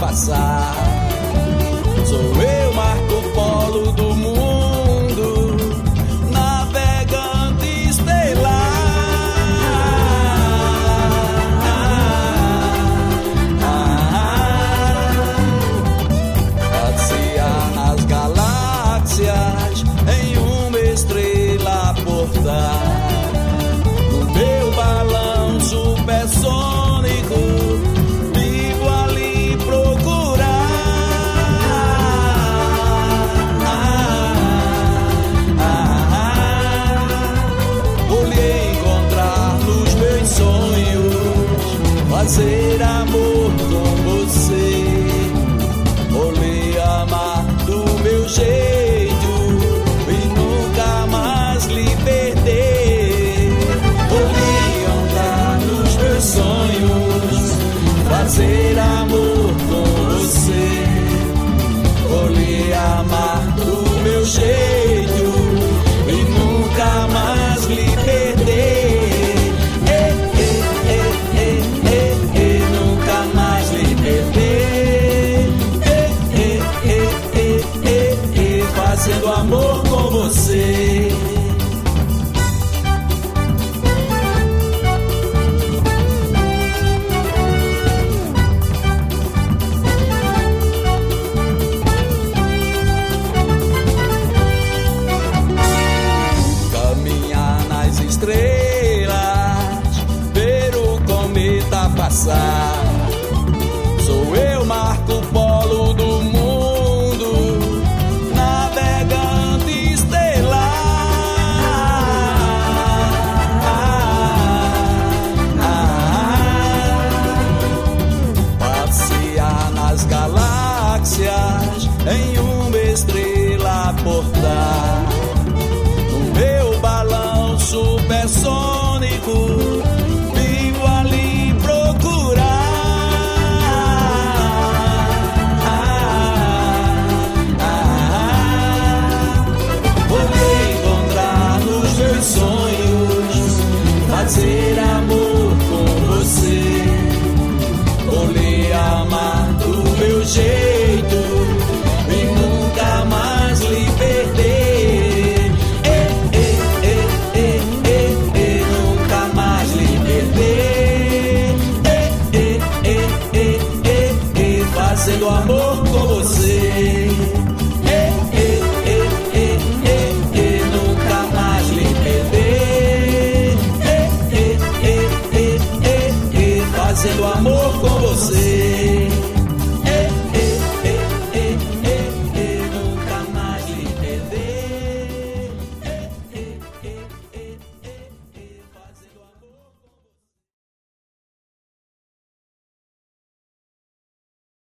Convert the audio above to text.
passar. Sou eu. dizer. amor você. Caminhar nas estrelas, ver o cometa passar. Sou eu, Marco Yeah.